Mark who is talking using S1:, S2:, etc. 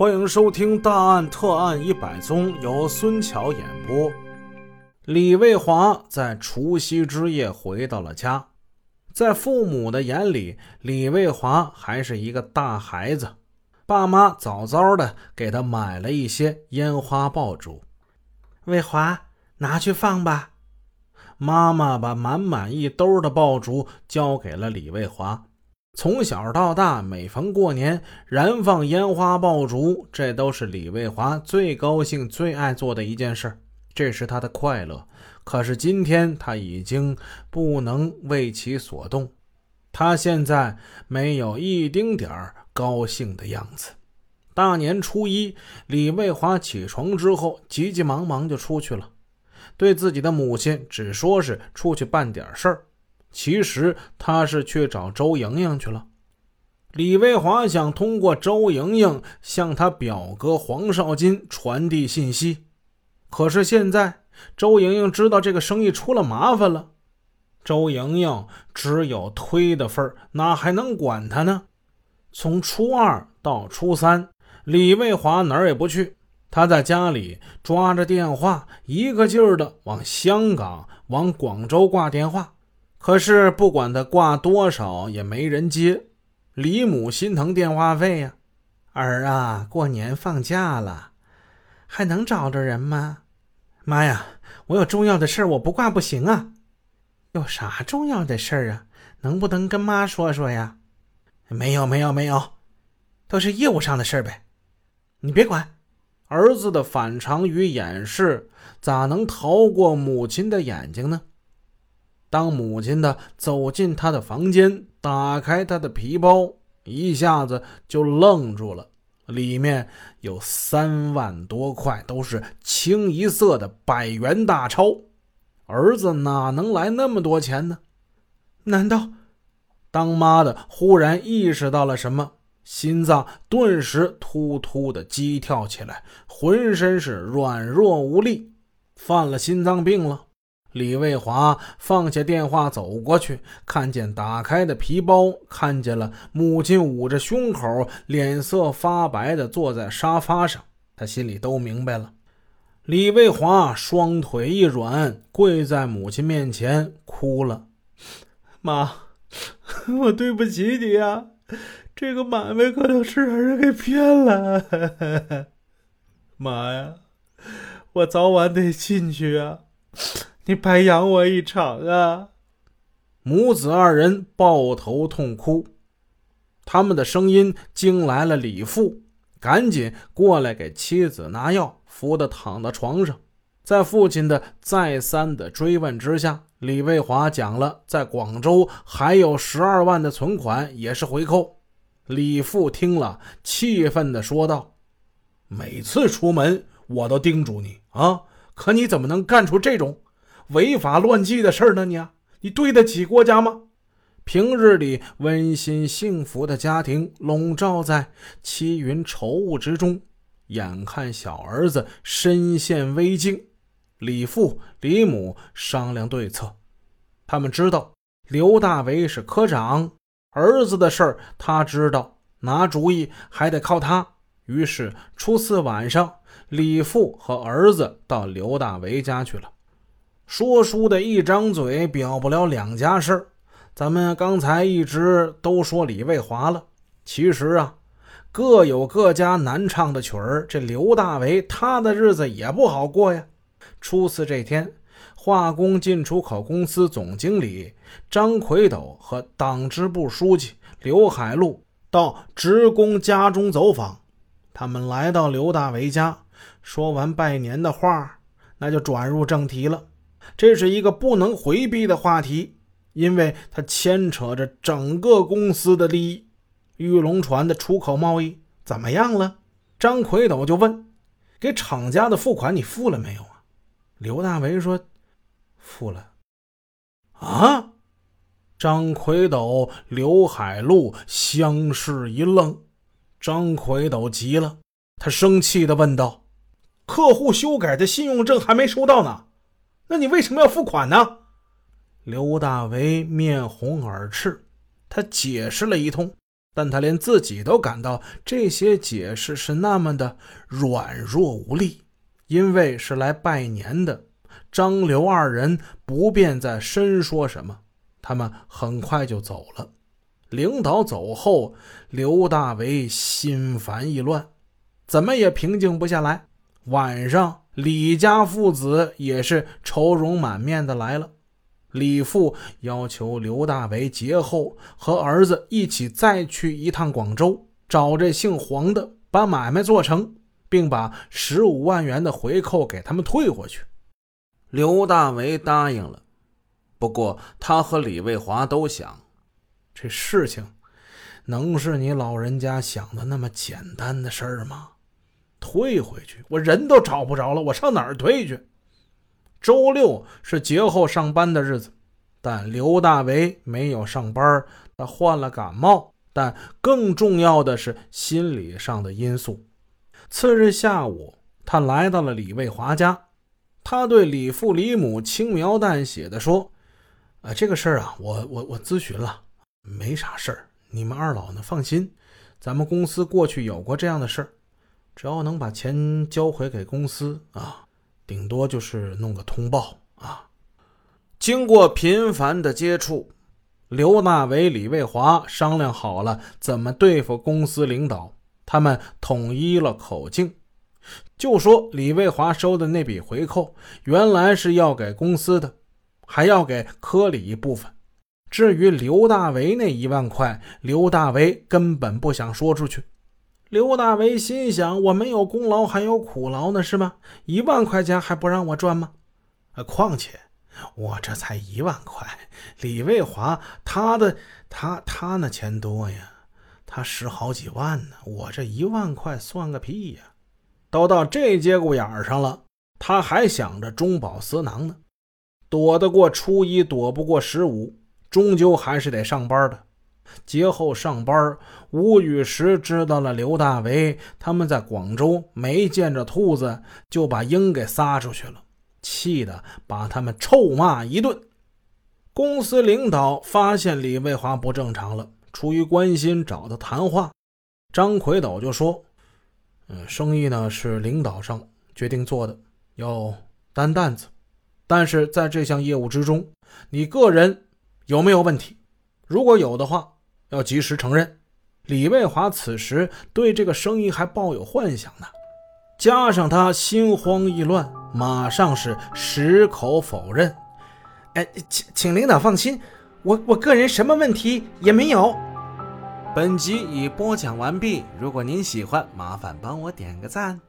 S1: 欢迎收听《大案特案一百宗》，由孙桥演播。李卫华在除夕之夜回到了家，在父母的眼里，李卫华还是一个大孩子。爸妈早早的给他买了一些烟花爆竹，
S2: 卫华拿去放吧。
S1: 妈妈把满满一兜的爆竹交给了李卫华。从小到大，每逢过年，燃放烟花爆竹，这都是李卫华最高兴、最爱做的一件事，这是他的快乐。可是今天他已经不能为其所动，他现在没有一丁点儿高兴的样子。大年初一，李卫华起床之后，急急忙忙就出去了，对自己的母亲只说是出去办点事儿。其实他是去找周莹莹去了。李卫华想通过周莹莹向他表哥黄少金传递信息，可是现在周莹莹知道这个生意出了麻烦了。周莹莹只有推的份儿，哪还能管他呢？从初二到初三，李卫华哪儿也不去，他在家里抓着电话，一个劲儿的往香港、往广州挂电话。可是不管他挂多少，也没人接。李母心疼电话费呀，
S2: 儿啊，过年放假了，还能找着人吗？妈呀，我有重要的事我不挂不行啊。有啥重要的事啊？能不能跟妈说说呀？
S3: 没有，没有，没有，都是业务上的事呗。你别管。
S1: 儿子的反常与掩饰，咋能逃过母亲的眼睛呢？当母亲的走进他的房间，打开他的皮包，一下子就愣住了。里面有三万多块，都是清一色的百元大钞。儿子哪能来那么多钱呢？
S2: 难道……
S1: 当妈的忽然意识到了什么，心脏顿时突突的激跳起来，浑身是软弱无力，犯了心脏病了。李卫华放下电话，走过去，看见打开的皮包，看见了母亲捂着胸口，脸色发白的坐在沙发上，他心里都明白了。李卫华双腿一软，跪在母亲面前哭了：“
S2: 妈，我对不起你啊！这个买卖可能是让人给骗了。妈呀，我早晚得进去啊！”你白养我一场啊！
S1: 母子二人抱头痛哭，他们的声音惊来了李父，赶紧过来给妻子拿药，扶的躺到床上。在父亲的再三的追问之下，李卫华讲了在广州还有十二万的存款，也是回扣。李父听了，气愤的说道：“每次出门我都叮嘱你啊，可你怎么能干出这种？”违法乱纪的事呢？你，你对得起国家吗？平日里温馨幸福的家庭笼罩在七云愁雾之中，眼看小儿子身陷危境，李父、李母商量对策。他们知道刘大为是科长，儿子的事儿他知道，拿主意还得靠他。于是初四晚上，李父和儿子到刘大为家去了。说书的一张嘴表不了两家事儿，咱们刚才一直都说李卫华了，其实啊，各有各家难唱的曲儿。这刘大为他的日子也不好过呀。初四这天，化工进出口公司总经理张奎斗和党支部书记刘海路到职工家中走访，他们来到刘大为家，说完拜年的话，那就转入正题了。这是一个不能回避的话题，因为它牵扯着整个公司的利益。玉龙船的出口贸易怎么样了？张奎斗就问：“给厂家的付款你付了没有啊？”刘大为说：“付了。”啊！张奎斗、刘海路相视一愣。张奎斗急了，他生气地问道：“客户修改的信用证还没收到呢。”那你为什么要付款呢？刘大为面红耳赤，他解释了一通。但他连自己都感到这些解释是那么的软弱无力，因为是来拜年的。张刘二人不便再深说什么，他们很快就走了。领导走后，刘大为心烦意乱，怎么也平静不下来。晚上，李家父子也是愁容满面的来了。李父要求刘大为节后和儿子一起再去一趟广州，找这姓黄的把买卖做成，并把十五万元的回扣给他们退回去。刘大为答应了，不过他和李卫华都想，这事情能是你老人家想的那么简单的事儿吗？退回去，我人都找不着了，我上哪儿退去？周六是节后上班的日子，但刘大为没有上班，他患了感冒。但更重要的是心理上的因素。次日下午，他来到了李卫华家。他对李父李母轻描淡写的说：“啊，这个事儿啊，我我我咨询了，没啥事儿。你们二老呢，放心，咱们公司过去有过这样的事儿，只要能把钱交回给公司啊，顶多就是弄个通报啊。”经过频繁的接触，刘大为、李卫华商量好了怎么对付公司领导，他们统一了口径。就说李卫华收的那笔回扣，原来是要给公司的，还要给科里一部分。至于刘大为那一万块，刘大为根本不想说出去。刘大为心想：我没有功劳，还有苦劳呢，是吗？一万块钱还不让我赚吗？呃，况且我这才一万块，李卫华他的他他那钱多呀，他十好几万呢，我这一万块算个屁呀！都到这节骨眼上了，他还想着中饱私囊呢。躲得过初一，躲不过十五，终究还是得上班的。节后上班，吴雨石知道了刘大为他们在广州没见着兔子，就把鹰给撒出去了，气得把他们臭骂一顿。公司领导发现李卫华不正常了，出于关心找他谈话。张奎斗就说。嗯，生意呢是领导上决定做的，要担担子。但是在这项业务之中，你个人有没有问题？如果有的话，要及时承认。李卫华此时对这个生意还抱有幻想呢，加上他心慌意乱，马上是矢口否认。
S3: 哎，请请领导放心，我我个人什么问题也没有。
S1: 本集已播讲完毕。如果您喜欢，麻烦帮我点个赞。